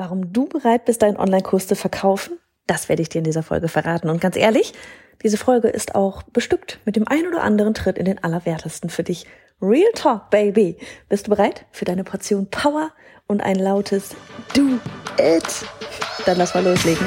Warum du bereit bist, deinen Online-Kurs zu verkaufen, das werde ich dir in dieser Folge verraten. Und ganz ehrlich, diese Folge ist auch bestückt mit dem ein oder anderen Tritt in den Allerwertesten für dich. Real Talk, Baby. Bist du bereit für deine Portion Power und ein lautes Do It? Dann lass mal loslegen.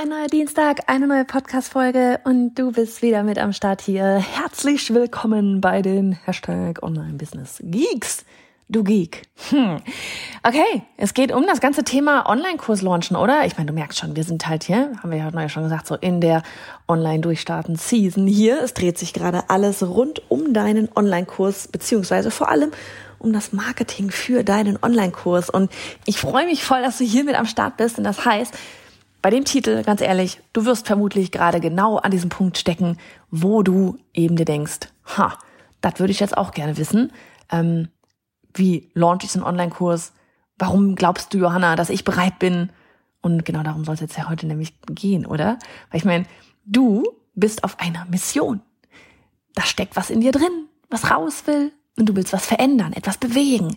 Ein neuer Dienstag, eine neue Podcast-Folge und du bist wieder mit am Start hier. Herzlich willkommen bei den Hashtag Online Business Geeks. Du Geek. Hm. Okay, es geht um das ganze Thema Online-Kurs launchen, oder? Ich meine, du merkst schon, wir sind halt hier, haben wir ja heute schon gesagt, so in der Online-Durchstarten-Season hier. Es dreht sich gerade alles rund um deinen Online-Kurs, beziehungsweise vor allem um das Marketing für deinen Online-Kurs. Und ich freue mich voll, dass du hier mit am Start bist. Und das heißt, bei dem Titel, ganz ehrlich, du wirst vermutlich gerade genau an diesem Punkt stecken, wo du eben dir denkst, ha, das würde ich jetzt auch gerne wissen. Ähm, wie launch ich so einen Online-Kurs? Warum glaubst du, Johanna, dass ich bereit bin? Und genau darum soll es jetzt ja heute nämlich gehen, oder? Weil ich meine, du bist auf einer Mission. Da steckt was in dir drin, was raus will. Und du willst was verändern, etwas bewegen.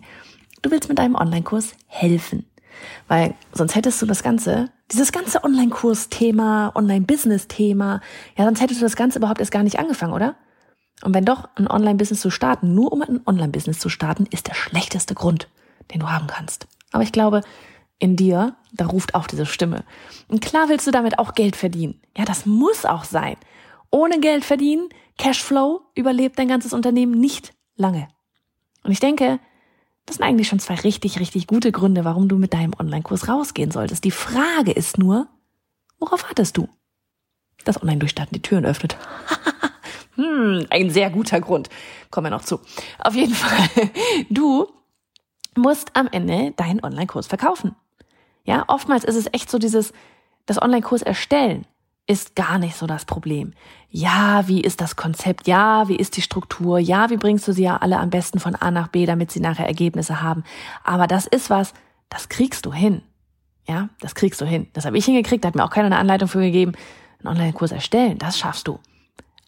Du willst mit deinem Online-Kurs helfen. Weil sonst hättest du das Ganze, dieses ganze Online-Kurs-Thema, Online-Business-Thema, ja, sonst hättest du das Ganze überhaupt erst gar nicht angefangen, oder? Und wenn doch ein Online-Business zu starten, nur um ein Online-Business zu starten, ist der schlechteste Grund, den du haben kannst. Aber ich glaube, in dir, da ruft auch diese Stimme. Und klar willst du damit auch Geld verdienen. Ja, das muss auch sein. Ohne Geld verdienen, Cashflow, überlebt dein ganzes Unternehmen nicht lange. Und ich denke, das sind eigentlich schon zwei richtig, richtig gute Gründe, warum du mit deinem Online-Kurs rausgehen solltest. Die Frage ist nur, worauf wartest du? Das Online-Durchstarten die Türen öffnet. hm, ein sehr guter Grund. Kommen wir noch zu. Auf jeden Fall, du musst am Ende deinen Online-Kurs verkaufen. Ja, oftmals ist es echt so dieses, das Online-Kurs erstellen ist gar nicht so das Problem. Ja, wie ist das Konzept? Ja, wie ist die Struktur? Ja, wie bringst du sie ja alle am besten von A nach B, damit sie nachher Ergebnisse haben? Aber das ist was, das kriegst du hin. Ja, das kriegst du hin. Das habe ich hingekriegt, da hat mir auch keiner eine Anleitung für gegeben. Einen Online-Kurs erstellen, das schaffst du.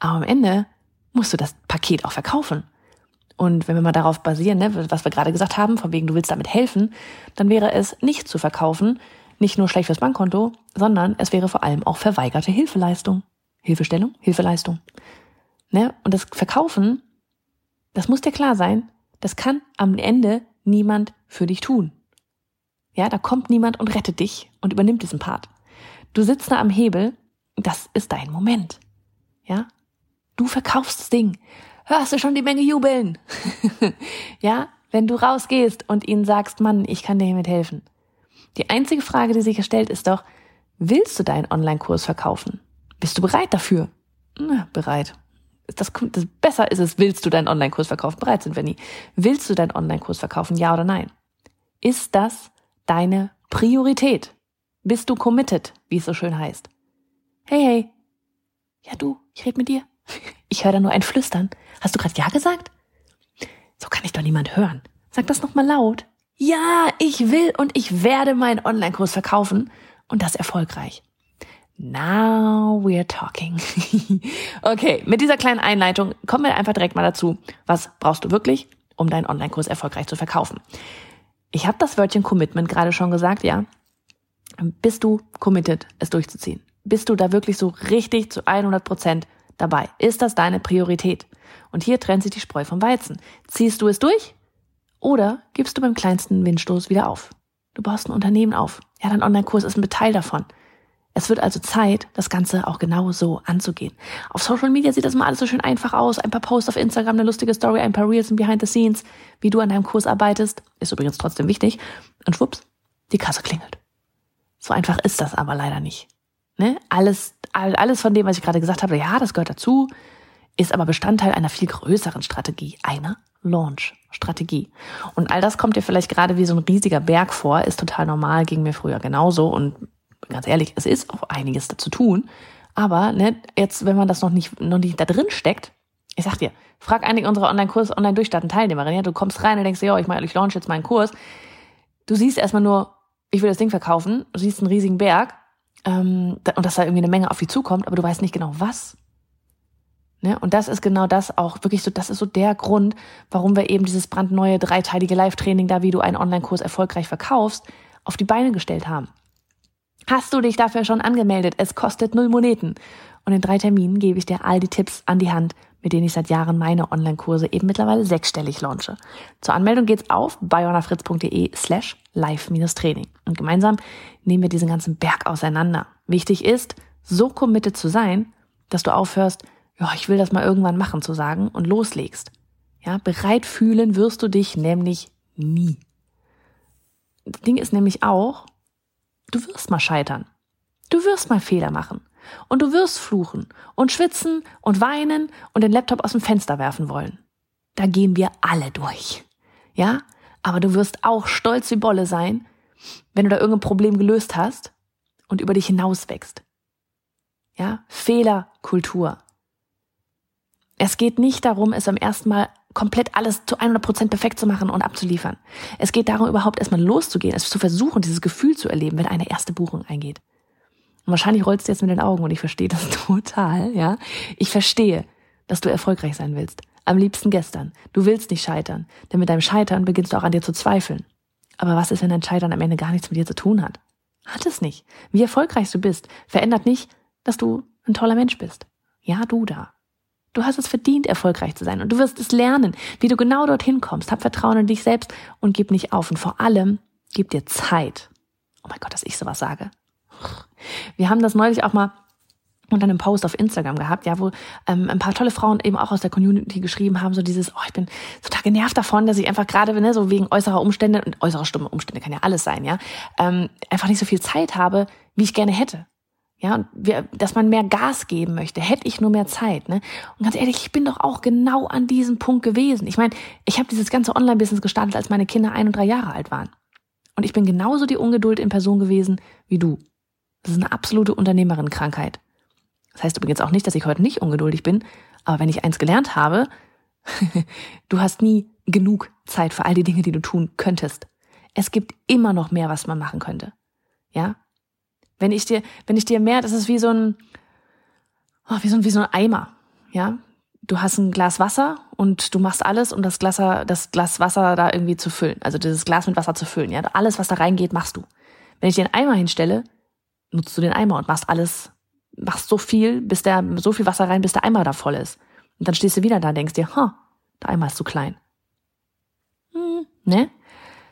Aber am Ende musst du das Paket auch verkaufen. Und wenn wir mal darauf basieren, ne, was wir gerade gesagt haben, von wegen du willst damit helfen, dann wäre es nicht zu verkaufen, nicht nur schlecht fürs Bankkonto, sondern es wäre vor allem auch verweigerte Hilfeleistung. Hilfestellung, Hilfeleistung. Ne? Und das Verkaufen, das muss dir klar sein, das kann am Ende niemand für dich tun. Ja, da kommt niemand und rettet dich und übernimmt diesen Part. Du sitzt da am Hebel, das ist dein Moment. Ja? Du verkaufst das Ding. Hörst du schon die Menge jubeln? ja? Wenn du rausgehst und ihnen sagst, Mann, ich kann dir hiermit helfen. Die einzige Frage, die sich stellt, ist doch, willst du deinen Online-Kurs verkaufen? Bist du bereit dafür? Na, bereit. Das, das, besser ist es, willst du deinen Online-Kurs verkaufen? Bereit sind wir nie. Willst du deinen Online-Kurs verkaufen? Ja oder nein? Ist das deine Priorität? Bist du committed, wie es so schön heißt? Hey, hey. Ja, du, ich rede mit dir. Ich höre da nur ein Flüstern. Hast du gerade Ja gesagt? So kann ich doch niemand hören. Sag das nochmal laut ja, ich will und ich werde meinen Online-Kurs verkaufen und das erfolgreich. Now we're talking. okay, mit dieser kleinen Einleitung kommen wir einfach direkt mal dazu. Was brauchst du wirklich, um deinen Online-Kurs erfolgreich zu verkaufen? Ich habe das Wörtchen Commitment gerade schon gesagt, ja. Bist du committed, es durchzuziehen? Bist du da wirklich so richtig zu 100 Prozent dabei? Ist das deine Priorität? Und hier trennt sich die Spreu vom Weizen. Ziehst du es durch? Oder gibst du beim kleinsten Windstoß wieder auf? Du baust ein Unternehmen auf. Ja, dein Online-Kurs ist ein Teil davon. Es wird also Zeit, das Ganze auch genau so anzugehen. Auf Social Media sieht das mal alles so schön einfach aus. Ein paar Posts auf Instagram, eine lustige Story, ein paar Reels und Behind the Scenes, wie du an deinem Kurs arbeitest. Ist übrigens trotzdem wichtig. Und schwupps, die Kasse klingelt. So einfach ist das aber leider nicht. Ne? Alles, alles von dem, was ich gerade gesagt habe, ja, das gehört dazu, ist aber Bestandteil einer viel größeren Strategie, einer Launch-Strategie. Und all das kommt dir vielleicht gerade wie so ein riesiger Berg vor, ist total normal, ging mir früher genauso. Und ganz ehrlich, es ist auch einiges dazu tun. Aber ne, jetzt, wenn man das noch nicht, noch nicht da drin steckt, ich sag dir, frag einige unserer Online-Kurs, Online-Durchstarten-Teilnehmerinnen, ja, du kommst rein und denkst ja, ich, ich launch jetzt meinen Kurs. Du siehst erstmal nur, ich will das Ding verkaufen, du siehst einen riesigen Berg ähm, und dass da irgendwie eine Menge auf dich zukommt, aber du weißt nicht genau was. Ne? Und das ist genau das auch wirklich so, das ist so der Grund, warum wir eben dieses brandneue dreiteilige Live-Training da, wie du einen Online-Kurs erfolgreich verkaufst, auf die Beine gestellt haben. Hast du dich dafür schon angemeldet? Es kostet null Moneten. Und in drei Terminen gebe ich dir all die Tipps an die Hand, mit denen ich seit Jahren meine Online-Kurse eben mittlerweile sechsstellig launche. Zur Anmeldung geht's auf bayonafritz.de slash live-training. Und gemeinsam nehmen wir diesen ganzen Berg auseinander. Wichtig ist, so committed zu sein, dass du aufhörst, ja, ich will das mal irgendwann machen zu sagen und loslegst. Ja, bereit fühlen wirst du dich nämlich nie. Das Ding ist nämlich auch, du wirst mal scheitern. Du wirst mal Fehler machen. Und du wirst fluchen und schwitzen und weinen und den Laptop aus dem Fenster werfen wollen. Da gehen wir alle durch. Ja? Aber du wirst auch stolz wie Bolle sein, wenn du da irgendein Problem gelöst hast und über dich hinaus wächst. Ja? Fehlerkultur. Es geht nicht darum, es am ersten Mal komplett alles zu 100 Prozent perfekt zu machen und abzuliefern. Es geht darum, überhaupt erstmal loszugehen, es zu versuchen, dieses Gefühl zu erleben, wenn eine erste Buchung eingeht. Und wahrscheinlich rollst du jetzt mit den Augen und ich verstehe das total, ja. Ich verstehe, dass du erfolgreich sein willst. Am liebsten gestern. Du willst nicht scheitern, denn mit deinem Scheitern beginnst du auch an dir zu zweifeln. Aber was ist, wenn dein Scheitern am Ende gar nichts mit dir zu tun hat? Hat es nicht. Wie erfolgreich du bist, verändert nicht, dass du ein toller Mensch bist. Ja, du da. Du hast es verdient, erfolgreich zu sein und du wirst es lernen, wie du genau dorthin kommst. Hab Vertrauen in dich selbst und gib nicht auf. Und vor allem, gib dir Zeit. Oh mein Gott, dass ich sowas sage. Wir haben das neulich auch mal unter einem Post auf Instagram gehabt, ja, wo ähm, ein paar tolle Frauen eben auch aus der Community geschrieben haben, so dieses, oh, ich bin total genervt davon, dass ich einfach gerade, ne, so wegen äußerer Umstände, und äußere stumme Umstände kann ja alles sein, ja, ähm, einfach nicht so viel Zeit habe, wie ich gerne hätte. Ja, und wir, dass man mehr Gas geben möchte, hätte ich nur mehr Zeit. Ne? Und ganz ehrlich, ich bin doch auch genau an diesem Punkt gewesen. Ich meine, ich habe dieses ganze Online-Business gestartet, als meine Kinder ein und drei Jahre alt waren. Und ich bin genauso die Ungeduld in Person gewesen wie du. Das ist eine absolute Unternehmerin-Krankheit. Das heißt übrigens auch nicht, dass ich heute nicht ungeduldig bin, aber wenn ich eins gelernt habe, du hast nie genug Zeit für all die Dinge, die du tun könntest. Es gibt immer noch mehr, was man machen könnte. Ja, wenn ich dir, wenn ich dir mehr, das ist wie so ein, oh, wie so ein, wie so ein Eimer, ja. Du hast ein Glas Wasser und du machst alles, um das Glas, das Glas Wasser da irgendwie zu füllen. Also dieses Glas mit Wasser zu füllen, ja. Alles, was da reingeht, machst du. Wenn ich dir einen Eimer hinstelle, nutzt du den Eimer und machst alles, machst so viel, bis der, so viel Wasser rein, bis der Eimer da voll ist. Und dann stehst du wieder da und denkst dir, ha, der Eimer ist zu klein. Hm, ne?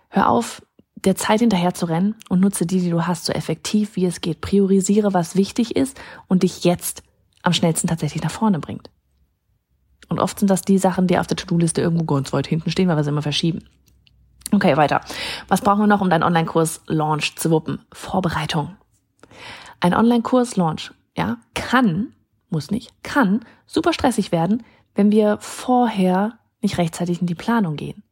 Hör auf, der Zeit hinterher zu rennen und nutze die, die du hast, so effektiv wie es geht. Priorisiere, was wichtig ist und dich jetzt am schnellsten tatsächlich nach vorne bringt. Und oft sind das die Sachen, die auf der To-Do-Liste irgendwo ganz weit hinten stehen, weil wir sie immer verschieben. Okay, weiter. Was brauchen wir noch, um deinen Online-Kurs-Launch zu wuppen? Vorbereitung. Ein Online-Kurs-Launch, ja, kann, muss nicht, kann super stressig werden, wenn wir vorher nicht rechtzeitig in die Planung gehen.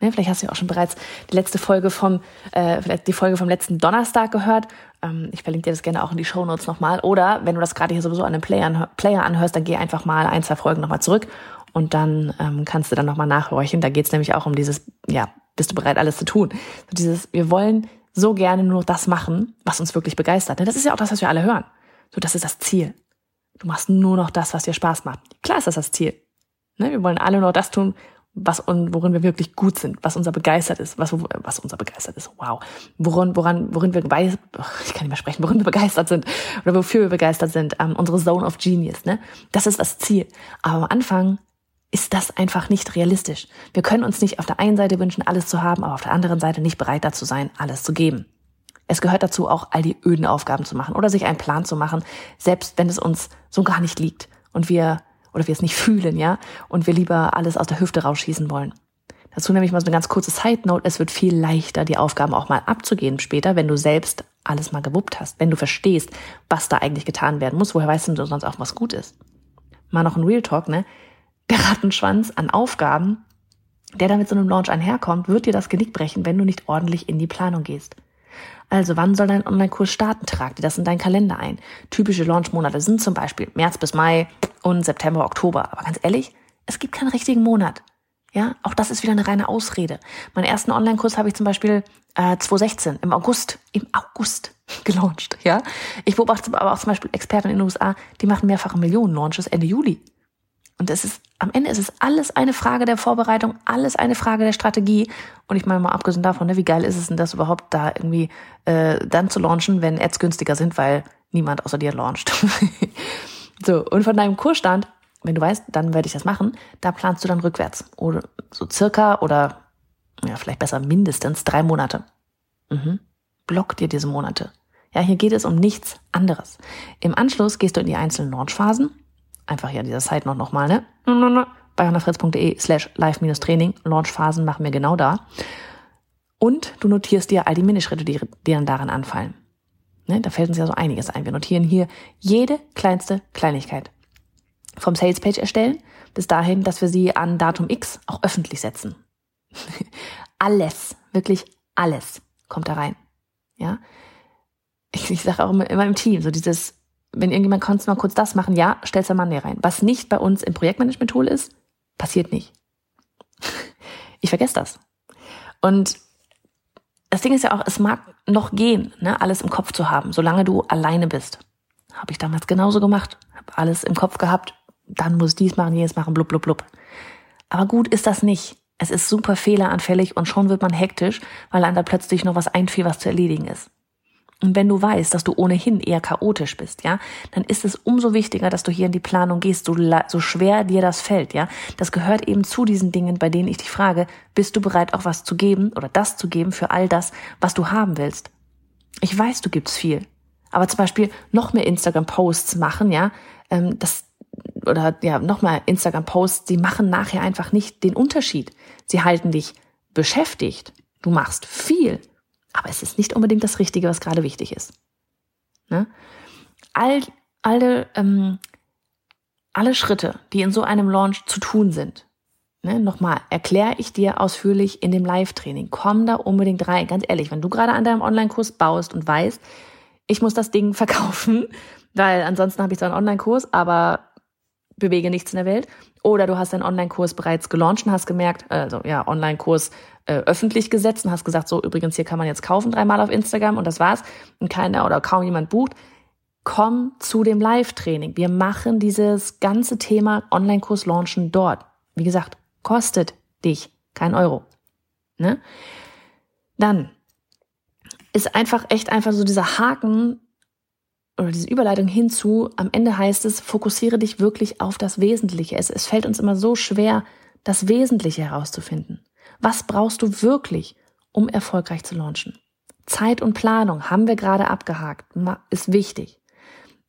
Ne, vielleicht hast du ja auch schon bereits die letzte Folge vom, äh, die Folge vom letzten Donnerstag gehört. Ähm, ich verlinke dir das gerne auch in die Show Notes nochmal. Oder wenn du das gerade hier sowieso an einem Player, Player anhörst, dann geh einfach mal ein, zwei Folgen nochmal zurück und dann ähm, kannst du dann nochmal nachhorchen. Da geht's nämlich auch um dieses, ja, bist du bereit, alles zu tun? So dieses, wir wollen so gerne nur das machen, was uns wirklich begeistert. Ne? Das ist ja auch das, was wir alle hören. So, das ist das Ziel. Du machst nur noch das, was dir Spaß macht. Klar ist das das Ziel. Ne? Wir wollen alle nur das tun, was und worin wir wirklich gut sind, was unser begeistert ist, was was unser begeistert ist. Wow, woran woran worin wir ich kann nicht mehr sprechen, worin wir begeistert sind oder wofür wir begeistert sind, ähm, unsere Zone of Genius, ne? Das ist das Ziel. Aber am Anfang ist das einfach nicht realistisch. Wir können uns nicht auf der einen Seite wünschen, alles zu haben, aber auf der anderen Seite nicht bereit dazu sein, alles zu geben. Es gehört dazu auch, all die öden Aufgaben zu machen oder sich einen Plan zu machen, selbst wenn es uns so gar nicht liegt und wir oder wir es nicht fühlen, ja, und wir lieber alles aus der Hüfte rausschießen wollen. Dazu nämlich mal so eine ganz kurze Side Note. Es wird viel leichter, die Aufgaben auch mal abzugehen später, wenn du selbst alles mal gewuppt hast, wenn du verstehst, was da eigentlich getan werden muss. Woher weißt du sonst auch, was gut ist? Mal noch ein Real Talk, ne? Der Rattenschwanz an Aufgaben der da mit so einem Launch einherkommt, wird dir das Genick brechen, wenn du nicht ordentlich in die Planung gehst. Also wann soll dein Online-Kurs starten? Trag dir das in deinen Kalender ein. Typische Launch-Monate sind zum Beispiel März bis Mai und September, Oktober. Aber ganz ehrlich, es gibt keinen richtigen Monat. Ja, auch das ist wieder eine reine Ausrede. Meinen ersten Online-Kurs habe ich zum Beispiel äh, 2016 im August, im August gelauncht. Ja, ich beobachte aber auch zum Beispiel Experten in den USA, die machen mehrfache Millionen-Launches Ende Juli. Und es ist, am Ende ist es alles eine Frage der Vorbereitung, alles eine Frage der Strategie. Und ich meine mal abgesehen davon, ne, wie geil ist es denn das überhaupt da irgendwie äh, dann zu launchen, wenn Ads günstiger sind, weil niemand außer dir launcht. so, und von deinem Kursstand, wenn du weißt, dann werde ich das machen, da planst du dann rückwärts. Oder so circa oder ja, vielleicht besser mindestens drei Monate. Mhm. Block dir diese Monate. Ja, hier geht es um nichts anderes. Im Anschluss gehst du in die einzelnen Launchphasen einfach ja dieser Site noch nochmal, ne? Bei hannafritz.de slash live-training. Launchphasen machen wir genau da. Und du notierst dir all die Minischritte, die dir daran anfallen. Ne? Da fällt uns ja so einiges ein. Wir notieren hier jede kleinste Kleinigkeit. Vom Salespage erstellen bis dahin, dass wir sie an Datum X auch öffentlich setzen. alles, wirklich alles kommt da rein. Ja. Ich, ich sage auch immer, immer im Team, so dieses wenn irgendjemand kannst du mal kurz das machen, ja, stellst du Monday rein. Was nicht bei uns im Projektmanagement-Tool ist, passiert nicht. Ich vergesse das. Und das Ding ist ja auch, es mag noch gehen, ne, alles im Kopf zu haben, solange du alleine bist. Habe ich damals genauso gemacht. Habe alles im Kopf gehabt. Dann muss ich dies machen, jenes machen, blub, blub, blub. Aber gut ist das nicht. Es ist super fehleranfällig und schon wird man hektisch, weil einem da plötzlich noch was einfiel, was zu erledigen ist. Und wenn du weißt, dass du ohnehin eher chaotisch bist, ja, dann ist es umso wichtiger, dass du hier in die Planung gehst, so, so schwer dir das fällt, ja. Das gehört eben zu diesen Dingen, bei denen ich dich frage, bist du bereit, auch was zu geben oder das zu geben für all das, was du haben willst? Ich weiß, du gibst viel. Aber zum Beispiel noch mehr Instagram-Posts machen, ja, ähm, das, oder ja, noch mal Instagram-Posts, die machen nachher einfach nicht den Unterschied. Sie halten dich beschäftigt. Du machst viel aber es ist nicht unbedingt das Richtige, was gerade wichtig ist. Ne? All, alle, ähm, alle Schritte, die in so einem Launch zu tun sind, ne, nochmal, erkläre ich dir ausführlich in dem Live-Training. Komm da unbedingt rein. Ganz ehrlich, wenn du gerade an deinem Online-Kurs baust und weißt, ich muss das Ding verkaufen, weil ansonsten habe ich zwar einen Online-Kurs, aber bewege nichts in der Welt. Oder du hast deinen Online-Kurs bereits gelauncht und hast gemerkt, also ja, Online-Kurs äh, öffentlich gesetzt und hast gesagt, so übrigens, hier kann man jetzt kaufen dreimal auf Instagram und das war's und keiner oder kaum jemand bucht. Komm zu dem Live-Training. Wir machen dieses ganze Thema Online-Kurs launchen dort. Wie gesagt, kostet dich kein Euro. Ne? Dann ist einfach echt einfach so dieser Haken oder diese Überleitung hinzu, am Ende heißt es, fokussiere dich wirklich auf das Wesentliche. Es, es fällt uns immer so schwer, das Wesentliche herauszufinden. Was brauchst du wirklich, um erfolgreich zu launchen? Zeit und Planung haben wir gerade abgehakt, ist wichtig.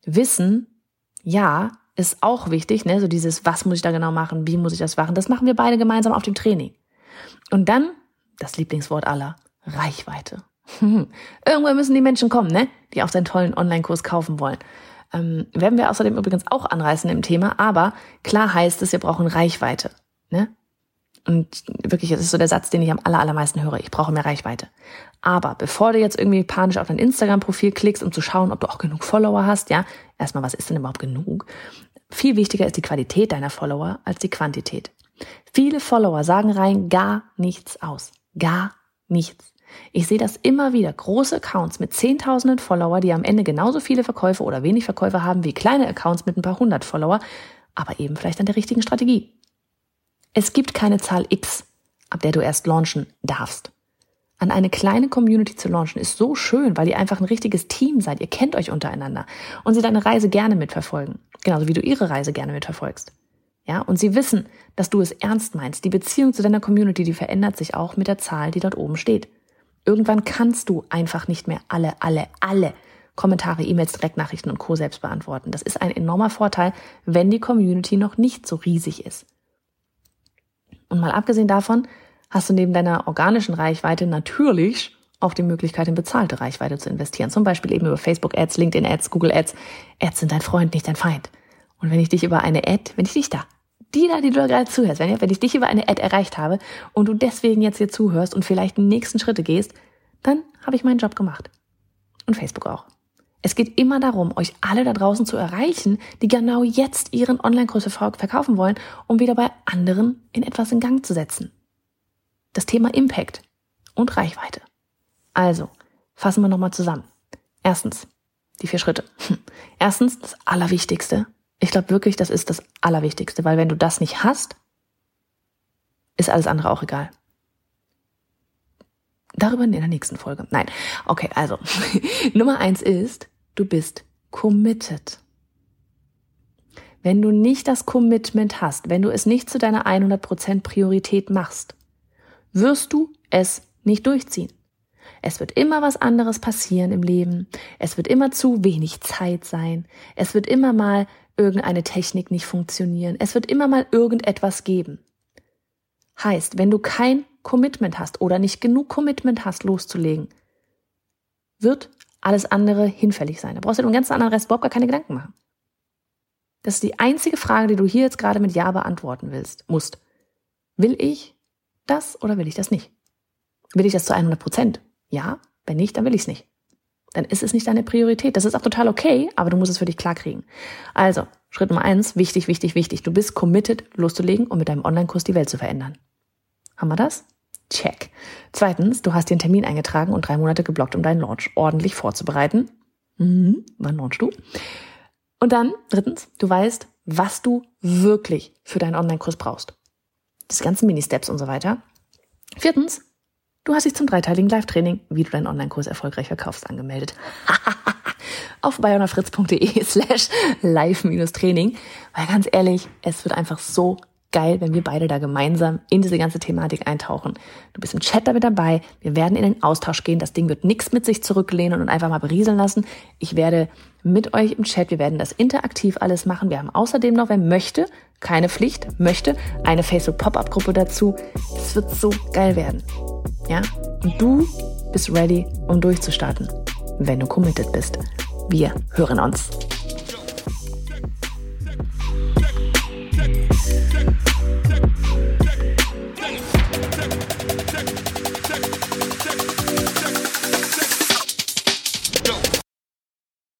Wissen, ja, ist auch wichtig, ne? So dieses, was muss ich da genau machen, wie muss ich das machen? Das machen wir beide gemeinsam auf dem Training. Und dann, das Lieblingswort aller, Reichweite. Irgendwann müssen die Menschen kommen, ne? Die auch seinen tollen Online-Kurs kaufen wollen. Ähm, werden wir außerdem übrigens auch anreißen im Thema, aber klar heißt es, wir brauchen Reichweite. Ne? Und wirklich, das ist so der Satz, den ich am allermeisten höre. Ich brauche mehr Reichweite. Aber bevor du jetzt irgendwie panisch auf dein Instagram-Profil klickst, um zu schauen, ob du auch genug Follower hast, ja, erstmal, was ist denn überhaupt genug? Viel wichtiger ist die Qualität deiner Follower als die Quantität. Viele Follower sagen rein gar nichts aus. Gar nichts. Ich sehe das immer wieder. Große Accounts mit zehntausenden Follower, die am Ende genauso viele Verkäufe oder wenig Verkäufe haben wie kleine Accounts mit ein paar hundert Follower, aber eben vielleicht an der richtigen Strategie. Es gibt keine Zahl X, ab der du erst launchen darfst. An eine kleine Community zu launchen ist so schön, weil ihr einfach ein richtiges Team seid. Ihr kennt euch untereinander und sie deine Reise gerne mitverfolgen. Genauso wie du ihre Reise gerne mitverfolgst. Ja, und sie wissen, dass du es ernst meinst. Die Beziehung zu deiner Community, die verändert sich auch mit der Zahl, die dort oben steht. Irgendwann kannst du einfach nicht mehr alle, alle, alle Kommentare, E-Mails, Direktnachrichten und Co. selbst beantworten. Das ist ein enormer Vorteil, wenn die Community noch nicht so riesig ist. Und mal abgesehen davon, hast du neben deiner organischen Reichweite natürlich auch die Möglichkeit, in bezahlte Reichweite zu investieren. Zum Beispiel eben über Facebook Ads, LinkedIn Ads, Google Ads. Ads sind dein Freund, nicht dein Feind. Und wenn ich dich über eine Ad, wenn ich dich da die da, die du da gerade zuhörst, wenn, wenn ich dich über eine Ad erreicht habe und du deswegen jetzt hier zuhörst und vielleicht die nächsten Schritte gehst, dann habe ich meinen Job gemacht. Und Facebook auch. Es geht immer darum, euch alle da draußen zu erreichen, die genau jetzt ihren Online-Kurs verkaufen wollen, um wieder bei anderen in etwas in Gang zu setzen. Das Thema Impact und Reichweite. Also, fassen wir nochmal zusammen. Erstens, die vier Schritte. Erstens, das Allerwichtigste. Ich glaube wirklich, das ist das Allerwichtigste, weil wenn du das nicht hast, ist alles andere auch egal. Darüber in der nächsten Folge. Nein. Okay, also. Nummer eins ist, du bist committed. Wenn du nicht das Commitment hast, wenn du es nicht zu deiner 100% Priorität machst, wirst du es nicht durchziehen. Es wird immer was anderes passieren im Leben. Es wird immer zu wenig Zeit sein. Es wird immer mal irgendeine Technik nicht funktionieren. Es wird immer mal irgendetwas geben. Heißt, wenn du kein Commitment hast oder nicht genug Commitment hast, loszulegen, wird alles andere hinfällig sein. Da brauchst du den ganzen anderen Rest überhaupt gar keine Gedanken machen. Das ist die einzige Frage, die du hier jetzt gerade mit Ja beantworten willst, musst. Will ich das oder will ich das nicht? Will ich das zu 100 Prozent? Ja. Wenn nicht, dann will ich es nicht. Dann ist es nicht deine Priorität. Das ist auch total okay, aber du musst es für dich klarkriegen. Also, Schritt Nummer eins, wichtig, wichtig, wichtig. Du bist committed, loszulegen und mit deinem Online-Kurs die Welt zu verändern. Haben wir das? Check. Zweitens, du hast einen Termin eingetragen und drei Monate geblockt, um deinen Launch ordentlich vorzubereiten. Mhm. Wann launchst du? Und dann, drittens, du weißt, was du wirklich für deinen Online-Kurs brauchst. Das ganzen Mini-Steps und so weiter. Viertens, du hast dich zum dreiteiligen Live-Training, wie du deinen Online-Kurs erfolgreich verkaufst, angemeldet. Auf bayonafritz.de slash live-training. Weil ganz ehrlich, es wird einfach so geil, wenn wir beide da gemeinsam in diese ganze Thematik eintauchen. Du bist im Chat damit dabei. Wir werden in den Austausch gehen. Das Ding wird nichts mit sich zurücklehnen und einfach mal berieseln lassen. Ich werde mit euch im Chat, wir werden das interaktiv alles machen. Wir haben außerdem noch, wer möchte, keine Pflicht, möchte, eine Facebook-Pop-Up-Gruppe dazu. Es wird so geil werden. Ja? Und du bist ready, um durchzustarten, wenn du committed bist. Wir hören uns.